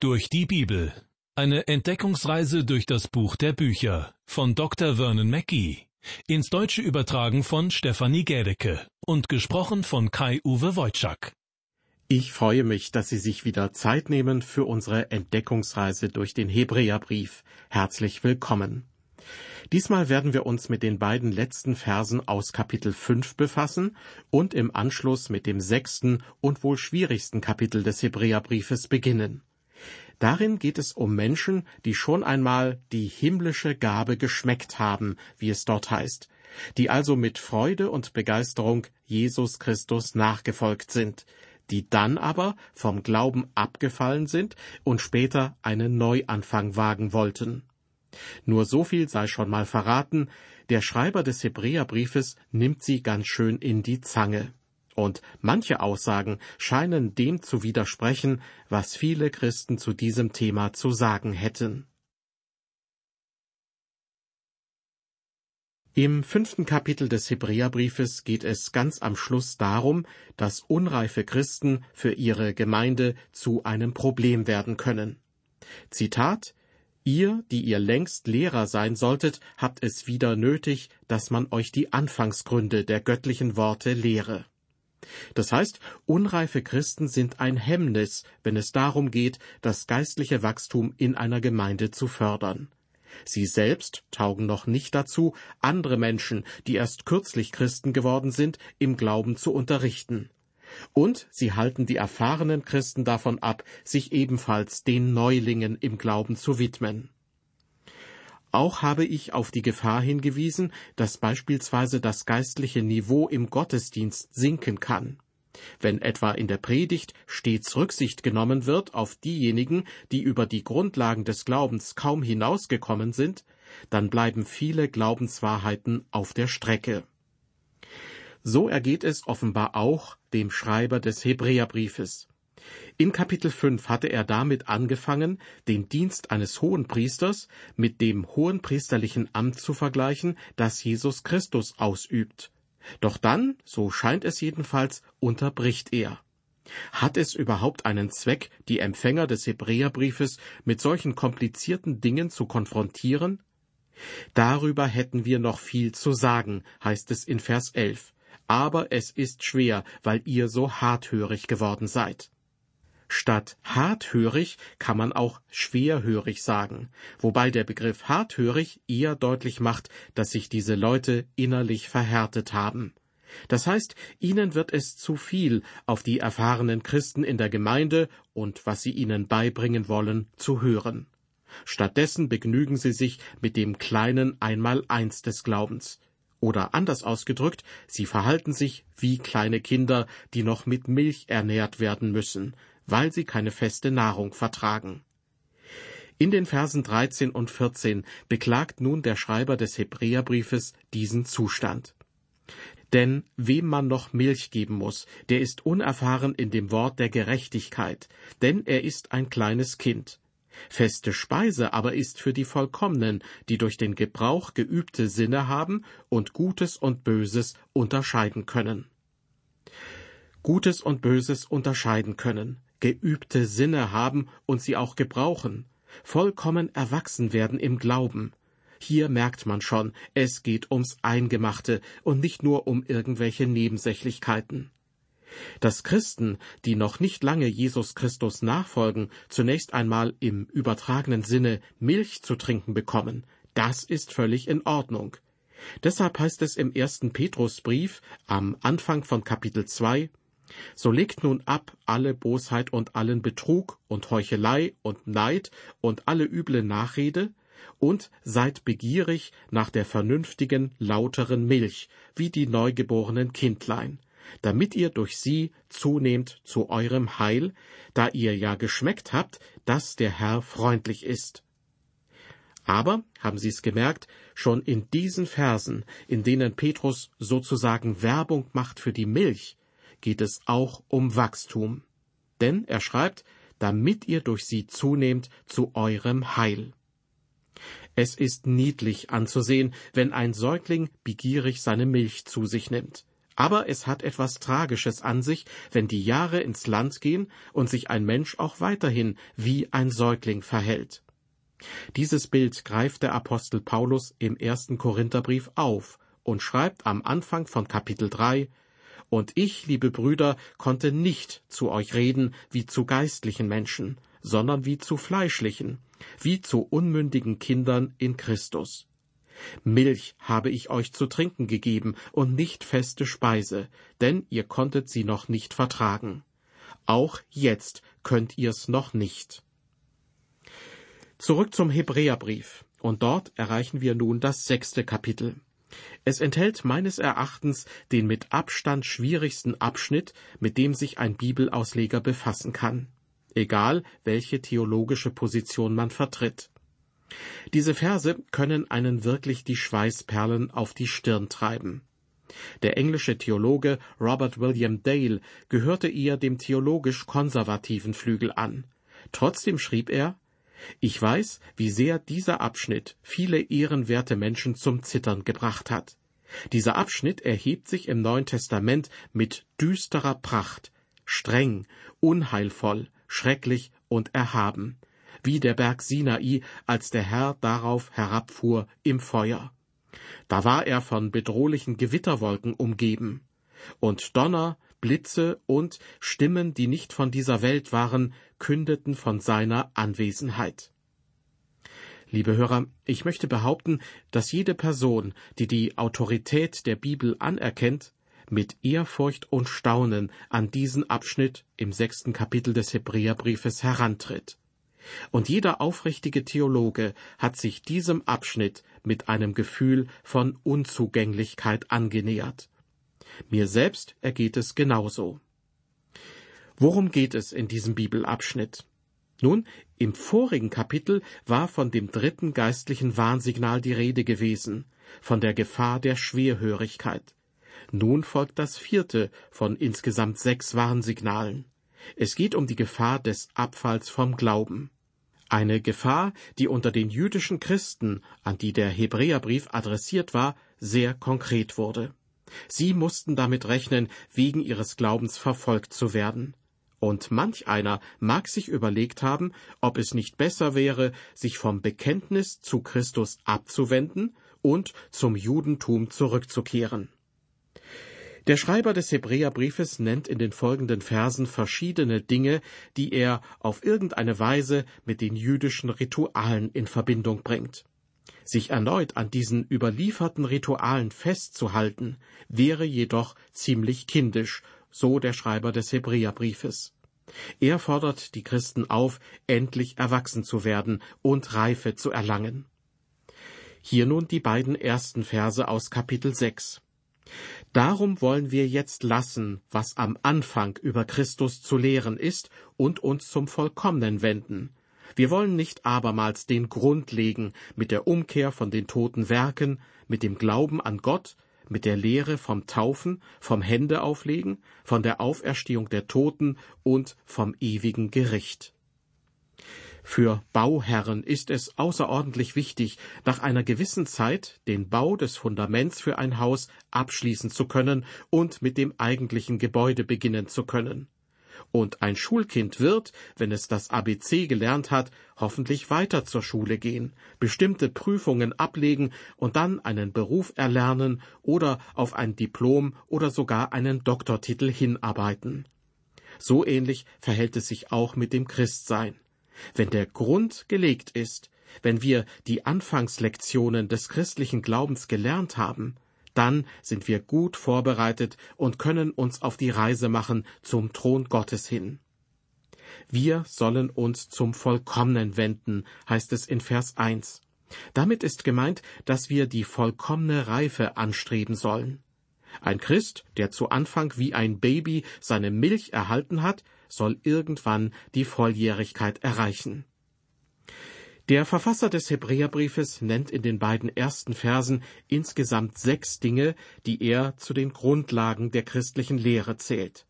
Durch die Bibel. Eine Entdeckungsreise durch das Buch der Bücher von Dr. Vernon Mackey. Ins Deutsche übertragen von Stefanie Gädecke und gesprochen von Kai-Uwe Wojczak. Ich freue mich, dass Sie sich wieder Zeit nehmen für unsere Entdeckungsreise durch den Hebräerbrief. Herzlich willkommen. Diesmal werden wir uns mit den beiden letzten Versen aus Kapitel 5 befassen und im Anschluss mit dem sechsten und wohl schwierigsten Kapitel des Hebräerbriefes beginnen. Darin geht es um Menschen, die schon einmal die himmlische Gabe geschmeckt haben, wie es dort heißt, die also mit Freude und Begeisterung Jesus Christus nachgefolgt sind, die dann aber vom Glauben abgefallen sind und später einen Neuanfang wagen wollten. Nur so viel sei schon mal verraten, der Schreiber des Hebräerbriefes nimmt sie ganz schön in die Zange und manche Aussagen scheinen dem zu widersprechen, was viele Christen zu diesem Thema zu sagen hätten. Im fünften Kapitel des Hebräerbriefes geht es ganz am Schluss darum, dass unreife Christen für ihre Gemeinde zu einem Problem werden können. Zitat Ihr, die ihr längst Lehrer sein solltet, habt es wieder nötig, dass man euch die Anfangsgründe der göttlichen Worte lehre. Das heißt, unreife Christen sind ein Hemmnis, wenn es darum geht, das geistliche Wachstum in einer Gemeinde zu fördern. Sie selbst taugen noch nicht dazu, andere Menschen, die erst kürzlich Christen geworden sind, im Glauben zu unterrichten. Und sie halten die erfahrenen Christen davon ab, sich ebenfalls den Neulingen im Glauben zu widmen. Auch habe ich auf die Gefahr hingewiesen, dass beispielsweise das geistliche Niveau im Gottesdienst sinken kann. Wenn etwa in der Predigt stets Rücksicht genommen wird auf diejenigen, die über die Grundlagen des Glaubens kaum hinausgekommen sind, dann bleiben viele Glaubenswahrheiten auf der Strecke. So ergeht es offenbar auch dem Schreiber des Hebräerbriefes. In Kapitel 5 hatte er damit angefangen, den Dienst eines Hohenpriesters mit dem hohenpriesterlichen Amt zu vergleichen, das Jesus Christus ausübt. Doch dann, so scheint es jedenfalls, unterbricht er. Hat es überhaupt einen Zweck, die Empfänger des Hebräerbriefes mit solchen komplizierten Dingen zu konfrontieren? Darüber hätten wir noch viel zu sagen, heißt es in Vers 11. Aber es ist schwer, weil ihr so harthörig geworden seid. Statt harthörig kann man auch schwerhörig sagen, wobei der Begriff harthörig eher deutlich macht, dass sich diese Leute innerlich verhärtet haben. Das heißt, ihnen wird es zu viel, auf die erfahrenen Christen in der Gemeinde und was sie ihnen beibringen wollen, zu hören. Stattdessen begnügen sie sich mit dem kleinen Einmaleins des Glaubens. Oder anders ausgedrückt, sie verhalten sich wie kleine Kinder, die noch mit Milch ernährt werden müssen, weil sie keine feste Nahrung vertragen. In den Versen 13 und 14 beklagt nun der Schreiber des Hebräerbriefes diesen Zustand. Denn wem man noch Milch geben muss, der ist unerfahren in dem Wort der Gerechtigkeit, denn er ist ein kleines Kind. Feste Speise aber ist für die Vollkommenen, die durch den Gebrauch geübte Sinne haben und Gutes und Böses unterscheiden können. Gutes und Böses unterscheiden können geübte Sinne haben und sie auch gebrauchen, vollkommen erwachsen werden im Glauben. Hier merkt man schon, es geht ums Eingemachte und nicht nur um irgendwelche Nebensächlichkeiten. Dass Christen, die noch nicht lange Jesus Christus nachfolgen, zunächst einmal im übertragenen Sinne Milch zu trinken bekommen, das ist völlig in Ordnung. Deshalb heißt es im ersten Petrusbrief am Anfang von Kapitel 2, so legt nun ab alle Bosheit und allen Betrug und Heuchelei und Neid und alle üble Nachrede, und seid begierig nach der vernünftigen, lauteren Milch, wie die neugeborenen Kindlein, damit ihr durch sie zunehmt zu eurem Heil, da ihr ja geschmeckt habt, dass der Herr freundlich ist. Aber, haben Sie es gemerkt, schon in diesen Versen, in denen Petrus sozusagen Werbung macht für die Milch, geht es auch um Wachstum. Denn er schreibt, damit ihr durch sie zunehmt zu eurem Heil. Es ist niedlich anzusehen, wenn ein Säugling begierig seine Milch zu sich nimmt. Aber es hat etwas Tragisches an sich, wenn die Jahre ins Land gehen und sich ein Mensch auch weiterhin wie ein Säugling verhält. Dieses Bild greift der Apostel Paulus im ersten Korintherbrief auf und schreibt am Anfang von Kapitel 3, Und ich, liebe Brüder, konnte nicht zu euch reden wie zu geistlichen Menschen, sondern wie zu fleischlichen, wie zu unmündigen Kindern in Christus. Milch habe ich euch zu trinken gegeben und nicht feste Speise, denn ihr konntet sie noch nicht vertragen. Auch jetzt könnt ihr's noch nicht. Zurück zum Hebräerbrief, und dort erreichen wir nun das sechste Kapitel. Es enthält meines Erachtens den mit Abstand schwierigsten Abschnitt, mit dem sich ein Bibelausleger befassen kann, egal welche theologische Position man vertritt. Diese Verse können einen wirklich die Schweißperlen auf die Stirn treiben. Der englische Theologe Robert William Dale gehörte eher dem theologisch konservativen Flügel an. Trotzdem schrieb er Ich weiß, wie sehr dieser Abschnitt viele ehrenwerte Menschen zum Zittern gebracht hat. Dieser Abschnitt erhebt sich im Neuen Testament mit düsterer Pracht, streng, unheilvoll, schrecklich und erhaben wie der Berg Sinai, als der Herr darauf herabfuhr im Feuer. Da war er von bedrohlichen Gewitterwolken umgeben. Und Donner, Blitze und Stimmen, die nicht von dieser Welt waren, kündeten von seiner Anwesenheit. Liebe Hörer, ich möchte behaupten, dass jede Person, die die Autorität der Bibel anerkennt, mit Ehrfurcht und Staunen an diesen Abschnitt im sechsten Kapitel des Hebräerbriefes herantritt. Und jeder aufrichtige Theologe hat sich diesem Abschnitt mit einem Gefühl von Unzugänglichkeit angenähert. Mir selbst ergeht es genauso. Worum geht es in diesem Bibelabschnitt? Nun, im vorigen Kapitel war von dem dritten geistlichen Warnsignal die Rede gewesen, von der Gefahr der Schwerhörigkeit. Nun folgt das vierte von insgesamt sechs Warnsignalen. Es geht um die Gefahr des Abfalls vom Glauben. Eine Gefahr, die unter den jüdischen Christen, an die der Hebräerbrief adressiert war, sehr konkret wurde. Sie mussten damit rechnen, wegen ihres Glaubens verfolgt zu werden. Und manch einer mag sich überlegt haben, ob es nicht besser wäre, sich vom Bekenntnis zu Christus abzuwenden und zum Judentum zurückzukehren. Der Schreiber des Hebräerbriefes nennt in den folgenden Versen verschiedene Dinge, die er auf irgendeine Weise mit den jüdischen Ritualen in Verbindung bringt. Sich erneut an diesen überlieferten Ritualen festzuhalten, wäre jedoch ziemlich kindisch, so der Schreiber des Hebräerbriefes. Er fordert die Christen auf, endlich erwachsen zu werden und Reife zu erlangen. Hier nun die beiden ersten Verse aus Kapitel 6. Darum wollen wir jetzt lassen, was am Anfang über Christus zu lehren ist, und uns zum Vollkommenen wenden. Wir wollen nicht abermals den Grund legen mit der Umkehr von den toten Werken, mit dem Glauben an Gott, mit der Lehre vom Taufen, vom Händeauflegen, von der Auferstehung der Toten und vom ewigen Gericht. Für Bauherren ist es außerordentlich wichtig, nach einer gewissen Zeit den Bau des Fundaments für ein Haus abschließen zu können und mit dem eigentlichen Gebäude beginnen zu können. Und ein Schulkind wird, wenn es das ABC gelernt hat, hoffentlich weiter zur Schule gehen, bestimmte Prüfungen ablegen und dann einen Beruf erlernen oder auf ein Diplom oder sogar einen Doktortitel hinarbeiten. So ähnlich verhält es sich auch mit dem Christsein. Wenn der Grund gelegt ist, wenn wir die Anfangslektionen des christlichen Glaubens gelernt haben, dann sind wir gut vorbereitet und können uns auf die Reise machen zum Thron Gottes hin. Wir sollen uns zum Vollkommenen wenden, heißt es in Vers 1. Damit ist gemeint, dass wir die vollkommene Reife anstreben sollen. Ein Christ, der zu Anfang wie ein Baby seine Milch erhalten hat, soll irgendwann die Volljährigkeit erreichen. Der Verfasser des Hebräerbriefes nennt in den beiden ersten Versen insgesamt sechs Dinge, die er zu den Grundlagen der christlichen Lehre zählt.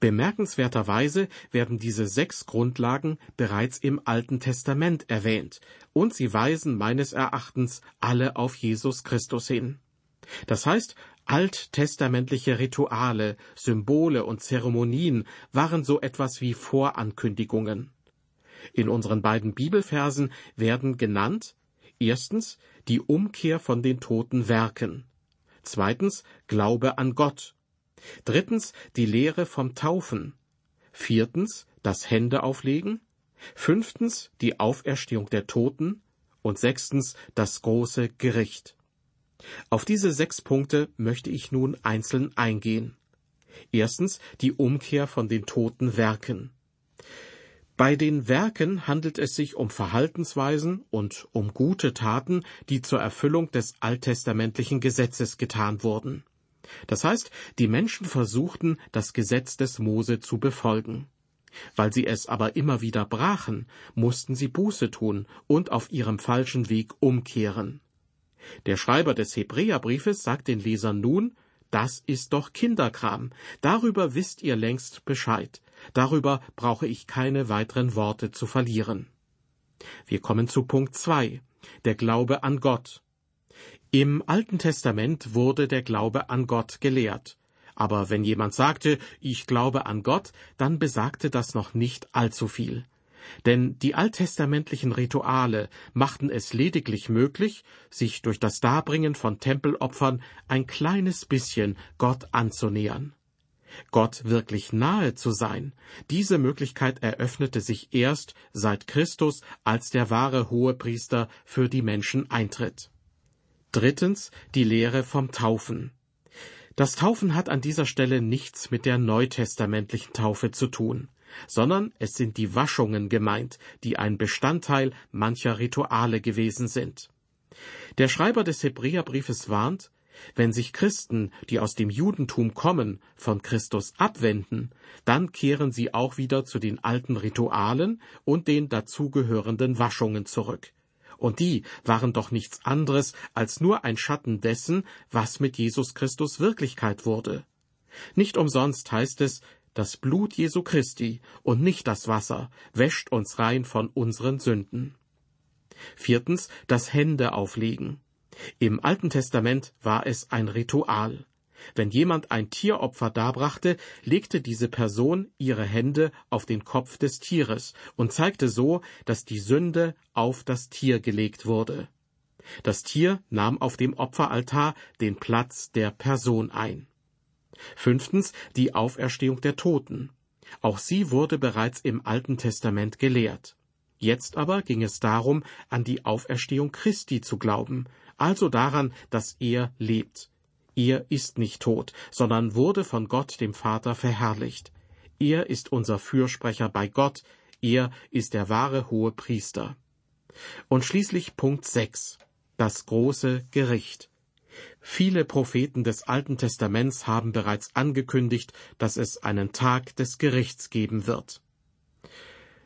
Bemerkenswerterweise werden diese sechs Grundlagen bereits im Alten Testament erwähnt, und sie weisen meines Erachtens alle auf Jesus Christus hin. Das heißt, Alttestamentliche Rituale, Symbole und Zeremonien waren so etwas wie Vorankündigungen. In unseren beiden Bibelversen werden genannt erstens die Umkehr von den toten Werken, zweitens Glaube an Gott, drittens die Lehre vom Taufen, viertens das Händeauflegen, fünftens die Auferstehung der Toten und sechstens das große Gericht. Auf diese sechs Punkte möchte ich nun einzeln eingehen. Erstens die Umkehr von den toten Werken. Bei den Werken handelt es sich um Verhaltensweisen und um gute Taten, die zur Erfüllung des alttestamentlichen Gesetzes getan wurden. Das heißt, die Menschen versuchten, das Gesetz des Mose zu befolgen. Weil sie es aber immer wieder brachen, mussten sie Buße tun und auf ihrem falschen Weg umkehren. Der Schreiber des Hebräerbriefes sagt den Lesern nun, das ist doch Kinderkram, darüber wisst ihr längst Bescheid, darüber brauche ich keine weiteren Worte zu verlieren. Wir kommen zu Punkt zwei, der Glaube an Gott. Im Alten Testament wurde der Glaube an Gott gelehrt. Aber wenn jemand sagte, ich glaube an Gott, dann besagte das noch nicht allzu viel. Denn die alttestamentlichen Rituale machten es lediglich möglich, sich durch das Darbringen von Tempelopfern ein kleines bisschen Gott anzunähern. Gott wirklich nahe zu sein, diese Möglichkeit eröffnete sich erst, seit Christus als der wahre Hohepriester für die Menschen eintritt. Drittens die Lehre vom Taufen. Das Taufen hat an dieser Stelle nichts mit der neutestamentlichen Taufe zu tun, sondern es sind die Waschungen gemeint, die ein Bestandteil mancher Rituale gewesen sind. Der Schreiber des Hebräerbriefes warnt, wenn sich Christen, die aus dem Judentum kommen, von Christus abwenden, dann kehren sie auch wieder zu den alten Ritualen und den dazugehörenden Waschungen zurück und die waren doch nichts anderes als nur ein Schatten dessen, was mit Jesus Christus Wirklichkeit wurde. Nicht umsonst heißt es, das Blut Jesu Christi und nicht das Wasser wäscht uns rein von unseren Sünden. Viertens, das Hände auflegen. Im Alten Testament war es ein Ritual. Wenn jemand ein Tieropfer darbrachte, legte diese Person ihre Hände auf den Kopf des Tieres und zeigte so, dass die Sünde auf das Tier gelegt wurde. Das Tier nahm auf dem Opferaltar den Platz der Person ein. Fünftens die Auferstehung der Toten. Auch sie wurde bereits im Alten Testament gelehrt. Jetzt aber ging es darum, an die Auferstehung Christi zu glauben, also daran, dass er lebt. Er ist nicht tot, sondern wurde von Gott dem Vater verherrlicht. Er ist unser Fürsprecher bei Gott, er ist der wahre hohe Priester. Und schließlich Punkt 6. Das große Gericht. Viele Propheten des Alten Testaments haben bereits angekündigt, dass es einen Tag des Gerichts geben wird.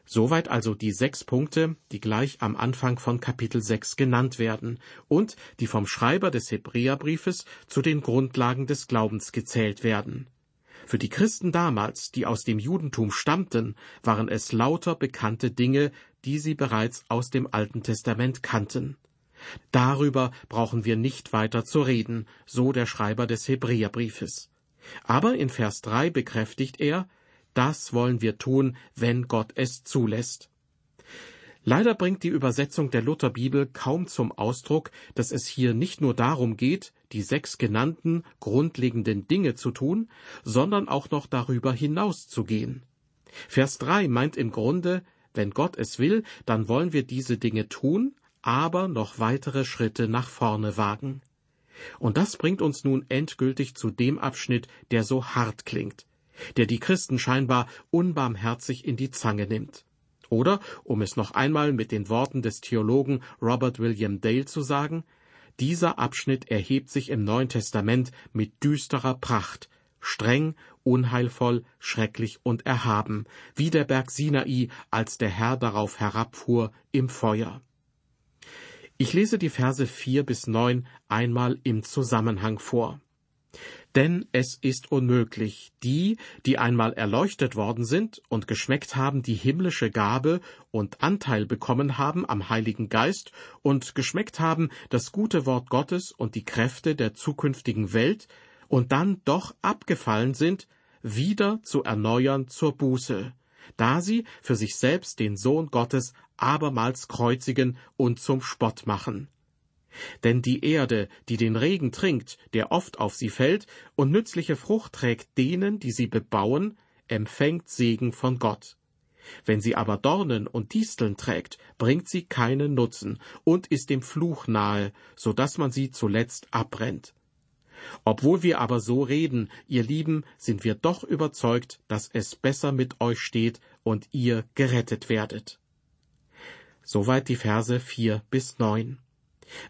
Soweit also die sechs Punkte, die gleich am Anfang von Kapitel 6 genannt werden und die vom Schreiber des Hebräerbriefes zu den Grundlagen des Glaubens gezählt werden. Für die Christen damals, die aus dem Judentum stammten, waren es lauter bekannte Dinge, die sie bereits aus dem Alten Testament kannten. Darüber brauchen wir nicht weiter zu reden, so der Schreiber des Hebräerbriefes. Aber in Vers 3 bekräftigt er, das wollen wir tun, wenn Gott es zulässt. Leider bringt die Übersetzung der Lutherbibel kaum zum Ausdruck, dass es hier nicht nur darum geht, die sechs genannten grundlegenden Dinge zu tun, sondern auch noch darüber hinaus zu gehen. Vers 3 meint im Grunde, wenn Gott es will, dann wollen wir diese Dinge tun, aber noch weitere Schritte nach vorne wagen. Und das bringt uns nun endgültig zu dem Abschnitt, der so hart klingt der die Christen scheinbar unbarmherzig in die Zange nimmt. Oder, um es noch einmal mit den Worten des Theologen Robert William Dale zu sagen, dieser Abschnitt erhebt sich im Neuen Testament mit düsterer Pracht, streng, unheilvoll, schrecklich und erhaben, wie der Berg Sinai, als der Herr darauf herabfuhr im Feuer. Ich lese die Verse vier bis neun einmal im Zusammenhang vor. Denn es ist unmöglich, die, die einmal erleuchtet worden sind und geschmeckt haben die himmlische Gabe und Anteil bekommen haben am Heiligen Geist und geschmeckt haben das gute Wort Gottes und die Kräfte der zukünftigen Welt, und dann doch abgefallen sind, wieder zu erneuern zur Buße, da sie für sich selbst den Sohn Gottes abermals kreuzigen und zum Spott machen. Denn die Erde, die den Regen trinkt, der oft auf sie fällt, und nützliche Frucht trägt denen, die sie bebauen, empfängt Segen von Gott. Wenn sie aber Dornen und Disteln trägt, bringt sie keinen Nutzen und ist dem Fluch nahe, so dass man sie zuletzt abbrennt. Obwohl wir aber so reden, ihr Lieben, sind wir doch überzeugt, dass es besser mit euch steht und ihr gerettet werdet. Soweit die Verse vier bis neun.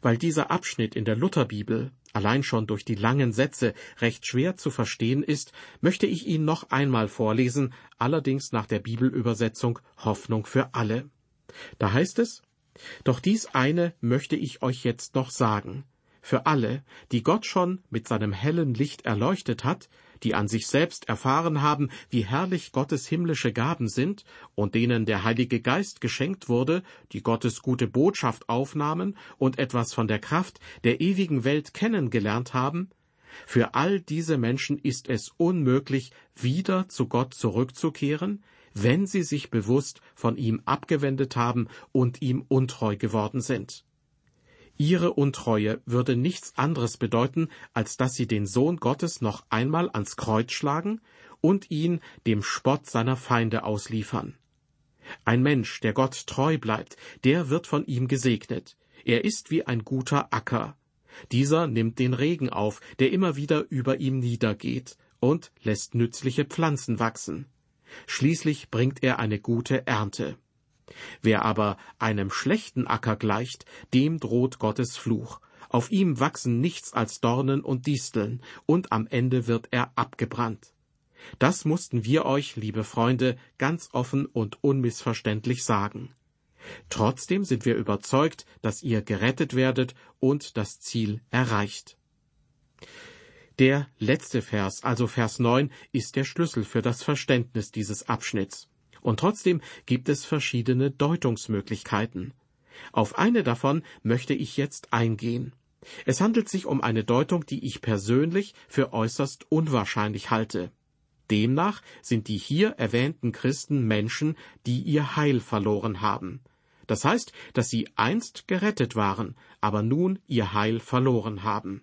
Weil dieser Abschnitt in der Lutherbibel allein schon durch die langen Sätze recht schwer zu verstehen ist, möchte ich ihn noch einmal vorlesen, allerdings nach der Bibelübersetzung Hoffnung für alle. Da heißt es Doch dies eine möchte ich euch jetzt noch sagen für alle, die Gott schon mit seinem hellen Licht erleuchtet hat, die an sich selbst erfahren haben, wie herrlich Gottes himmlische Gaben sind und denen der Heilige Geist geschenkt wurde, die Gottes gute Botschaft aufnahmen und etwas von der Kraft der ewigen Welt kennengelernt haben, für all diese Menschen ist es unmöglich, wieder zu Gott zurückzukehren, wenn sie sich bewusst von ihm abgewendet haben und ihm untreu geworden sind. Ihre Untreue würde nichts anderes bedeuten, als dass sie den Sohn Gottes noch einmal ans Kreuz schlagen und ihn dem Spott seiner Feinde ausliefern. Ein Mensch, der Gott treu bleibt, der wird von ihm gesegnet. Er ist wie ein guter Acker. Dieser nimmt den Regen auf, der immer wieder über ihm niedergeht, und lässt nützliche Pflanzen wachsen. Schließlich bringt er eine gute Ernte. Wer aber einem schlechten Acker gleicht, dem droht Gottes Fluch. Auf ihm wachsen nichts als Dornen und Disteln, und am Ende wird er abgebrannt. Das mussten wir euch, liebe Freunde, ganz offen und unmissverständlich sagen. Trotzdem sind wir überzeugt, dass ihr gerettet werdet und das Ziel erreicht. Der letzte Vers, also Vers 9, ist der Schlüssel für das Verständnis dieses Abschnitts. Und trotzdem gibt es verschiedene Deutungsmöglichkeiten. Auf eine davon möchte ich jetzt eingehen. Es handelt sich um eine Deutung, die ich persönlich für äußerst unwahrscheinlich halte. Demnach sind die hier erwähnten Christen Menschen, die ihr Heil verloren haben. Das heißt, dass sie einst gerettet waren, aber nun ihr Heil verloren haben.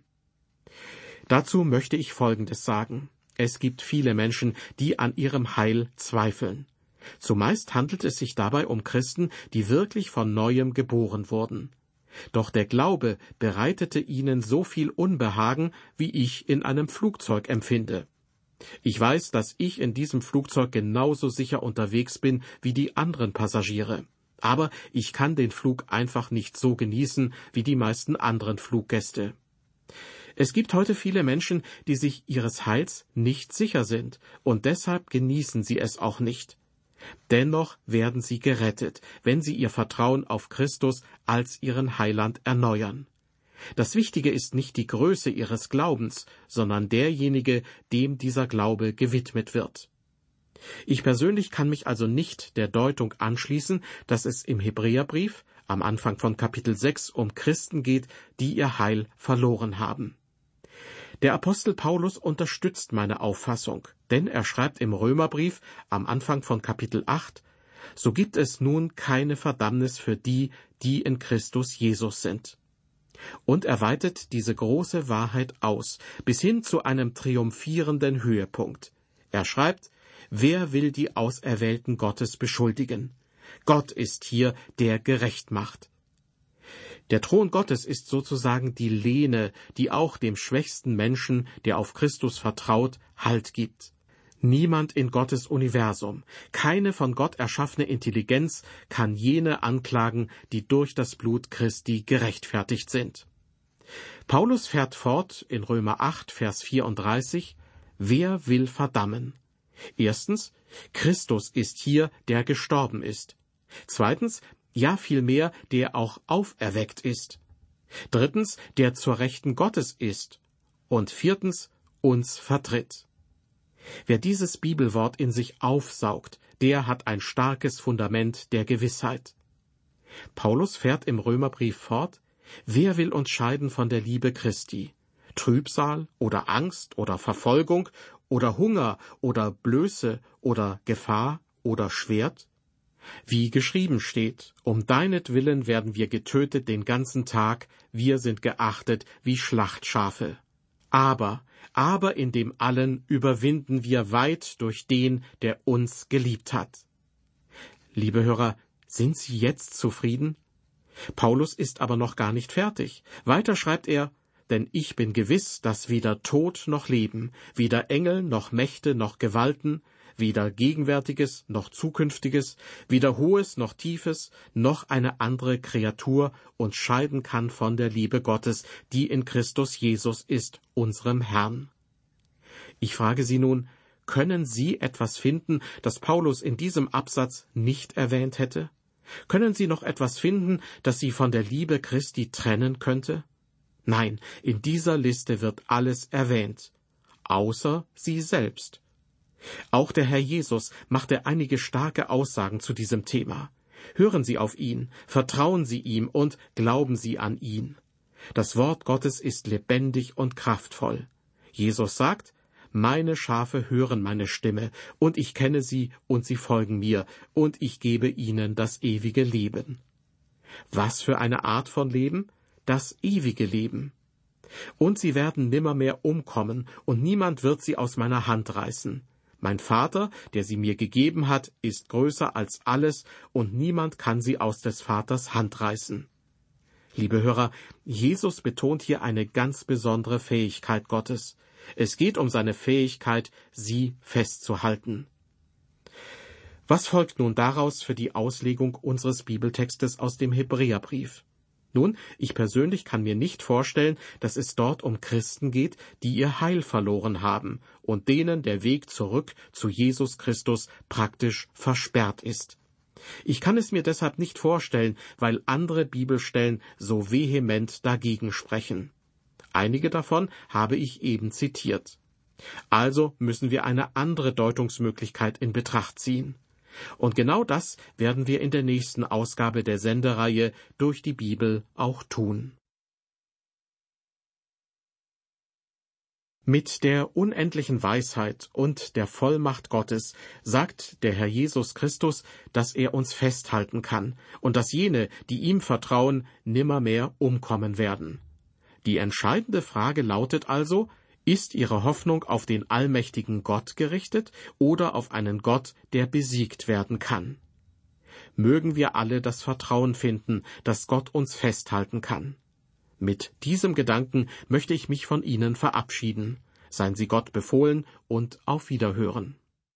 Dazu möchte ich Folgendes sagen. Es gibt viele Menschen, die an ihrem Heil zweifeln. Zumeist handelt es sich dabei um Christen, die wirklich von neuem geboren wurden. Doch der Glaube bereitete ihnen so viel Unbehagen, wie ich in einem Flugzeug empfinde. Ich weiß, dass ich in diesem Flugzeug genauso sicher unterwegs bin wie die anderen Passagiere. Aber ich kann den Flug einfach nicht so genießen wie die meisten anderen Fluggäste. Es gibt heute viele Menschen, die sich ihres Heils nicht sicher sind, und deshalb genießen sie es auch nicht. Dennoch werden sie gerettet, wenn sie ihr Vertrauen auf Christus als ihren Heiland erneuern. Das Wichtige ist nicht die Größe ihres Glaubens, sondern derjenige, dem dieser Glaube gewidmet wird. Ich persönlich kann mich also nicht der Deutung anschließen, dass es im Hebräerbrief am Anfang von Kapitel 6 um Christen geht, die ihr Heil verloren haben. Der Apostel Paulus unterstützt meine Auffassung, denn er schreibt im Römerbrief am Anfang von Kapitel 8, so gibt es nun keine Verdammnis für die, die in Christus Jesus sind. Und er weitet diese große Wahrheit aus, bis hin zu einem triumphierenden Höhepunkt. Er schreibt, Wer will die Auserwählten Gottes beschuldigen? Gott ist hier, der gerecht macht. Der Thron Gottes ist sozusagen die Lehne, die auch dem schwächsten Menschen, der auf Christus vertraut, Halt gibt. Niemand in Gottes Universum, keine von Gott erschaffene Intelligenz kann jene anklagen, die durch das Blut Christi gerechtfertigt sind. Paulus fährt fort in Römer 8, Vers 34, Wer will verdammen? Erstens, Christus ist hier, der gestorben ist. Zweitens, ja vielmehr, der auch auferweckt ist. Drittens, der zur Rechten Gottes ist. Und viertens, uns vertritt. Wer dieses Bibelwort in sich aufsaugt, der hat ein starkes Fundament der Gewissheit. Paulus fährt im Römerbrief fort, Wer will uns scheiden von der Liebe Christi? Trübsal oder Angst oder Verfolgung oder Hunger oder Blöße oder Gefahr oder Schwert? Wie geschrieben steht, um deinetwillen werden wir getötet den ganzen Tag, wir sind geachtet wie Schlachtschafe. Aber, aber in dem allen überwinden wir weit durch den, der uns geliebt hat. Liebe Hörer, sind Sie jetzt zufrieden? Paulus ist aber noch gar nicht fertig. Weiter schreibt er, denn ich bin gewiss, dass weder Tod noch Leben, weder Engel noch Mächte noch Gewalten, weder Gegenwärtiges noch Zukünftiges, weder Hohes noch Tiefes, noch eine andere Kreatur uns scheiden kann von der Liebe Gottes, die in Christus Jesus ist, unserem Herrn. Ich frage Sie nun, können Sie etwas finden, das Paulus in diesem Absatz nicht erwähnt hätte? Können Sie noch etwas finden, das Sie von der Liebe Christi trennen könnte? Nein, in dieser Liste wird alles erwähnt, außer sie selbst. Auch der Herr Jesus machte einige starke Aussagen zu diesem Thema. Hören Sie auf ihn, vertrauen Sie ihm und glauben Sie an ihn. Das Wort Gottes ist lebendig und kraftvoll. Jesus sagt, meine Schafe hören meine Stimme, und ich kenne sie, und sie folgen mir, und ich gebe ihnen das ewige Leben. Was für eine Art von Leben? das ewige Leben. Und sie werden nimmermehr umkommen, und niemand wird sie aus meiner Hand reißen. Mein Vater, der sie mir gegeben hat, ist größer als alles, und niemand kann sie aus des Vaters Hand reißen. Liebe Hörer, Jesus betont hier eine ganz besondere Fähigkeit Gottes. Es geht um seine Fähigkeit, sie festzuhalten. Was folgt nun daraus für die Auslegung unseres Bibeltextes aus dem Hebräerbrief? Nun, ich persönlich kann mir nicht vorstellen, dass es dort um Christen geht, die ihr Heil verloren haben und denen der Weg zurück zu Jesus Christus praktisch versperrt ist. Ich kann es mir deshalb nicht vorstellen, weil andere Bibelstellen so vehement dagegen sprechen. Einige davon habe ich eben zitiert. Also müssen wir eine andere Deutungsmöglichkeit in Betracht ziehen. Und genau das werden wir in der nächsten Ausgabe der Sendereihe durch die Bibel auch tun. Mit der unendlichen Weisheit und der Vollmacht Gottes sagt der Herr Jesus Christus, dass er uns festhalten kann und dass jene, die ihm vertrauen, nimmermehr umkommen werden. Die entscheidende Frage lautet also, ist ihre Hoffnung auf den allmächtigen Gott gerichtet oder auf einen Gott, der besiegt werden kann? Mögen wir alle das Vertrauen finden, dass Gott uns festhalten kann. Mit diesem Gedanken möchte ich mich von Ihnen verabschieden. Seien Sie Gott befohlen und auf Wiederhören.